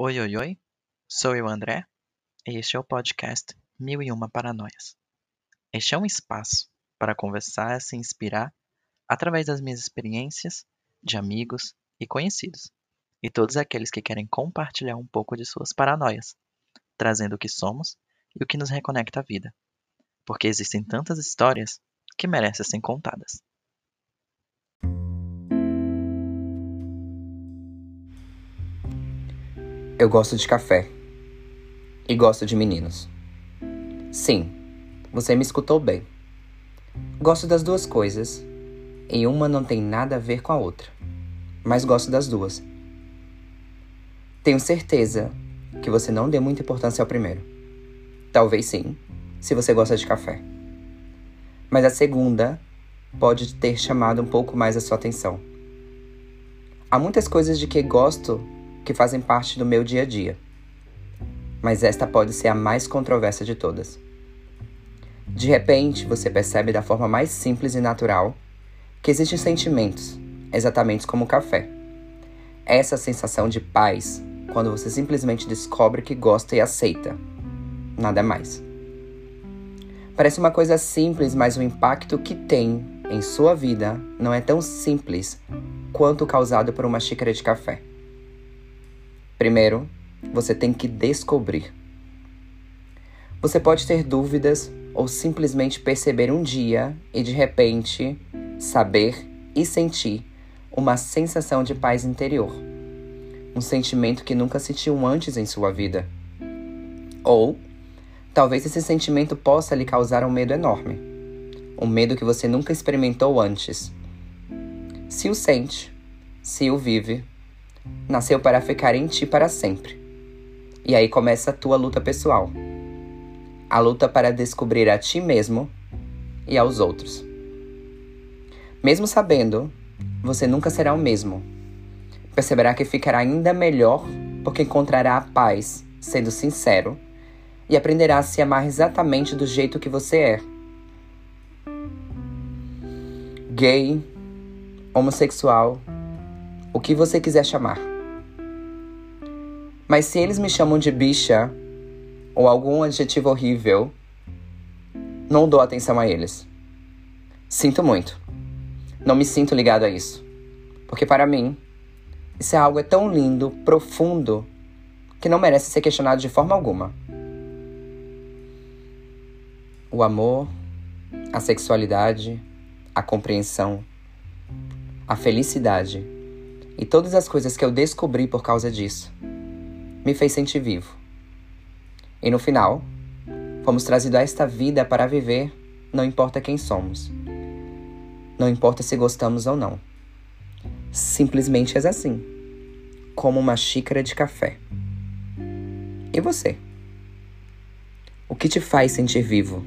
Oi, oi, oi. Sou eu, André, e este é o podcast Mil e Uma Paranoias. Este é um espaço para conversar e se inspirar através das minhas experiências de amigos e conhecidos, e todos aqueles que querem compartilhar um pouco de suas paranoias, trazendo o que somos e o que nos reconecta à vida. Porque existem tantas histórias que merecem ser contadas. Eu gosto de café. E gosto de meninos. Sim, você me escutou bem. Gosto das duas coisas, e uma não tem nada a ver com a outra, mas gosto das duas. Tenho certeza que você não deu muita importância ao primeiro. Talvez sim, se você gosta de café. Mas a segunda pode ter chamado um pouco mais a sua atenção. Há muitas coisas de que gosto que fazem parte do meu dia a dia. Mas esta pode ser a mais controversa de todas. De repente, você percebe da forma mais simples e natural que existem sentimentos, exatamente como o café. Essa sensação de paz quando você simplesmente descobre que gosta e aceita. Nada mais. Parece uma coisa simples, mas o impacto que tem em sua vida não é tão simples quanto causado por uma xícara de café. Primeiro, você tem que descobrir. Você pode ter dúvidas ou simplesmente perceber um dia e de repente saber e sentir uma sensação de paz interior. Um sentimento que nunca sentiu antes em sua vida. Ou talvez esse sentimento possa lhe causar um medo enorme. Um medo que você nunca experimentou antes. Se o sente, se o vive, nasceu para ficar em ti para sempre. E aí começa a tua luta pessoal. A luta para descobrir a ti mesmo e aos outros. Mesmo sabendo, você nunca será o mesmo. Perceberá que ficará ainda melhor porque encontrará a paz, sendo sincero, e aprenderá a se amar exatamente do jeito que você é. Gay, homossexual, o que você quiser chamar. Mas se eles me chamam de bicha ou algum adjetivo horrível, não dou atenção a eles. Sinto muito. Não me sinto ligado a isso. Porque para mim, isso é algo tão lindo, profundo, que não merece ser questionado de forma alguma. O amor, a sexualidade, a compreensão, a felicidade e todas as coisas que eu descobri por causa disso me fez sentir vivo. E no final, fomos trazidos a esta vida para viver, não importa quem somos. Não importa se gostamos ou não. Simplesmente és assim, como uma xícara de café. E você? O que te faz sentir vivo?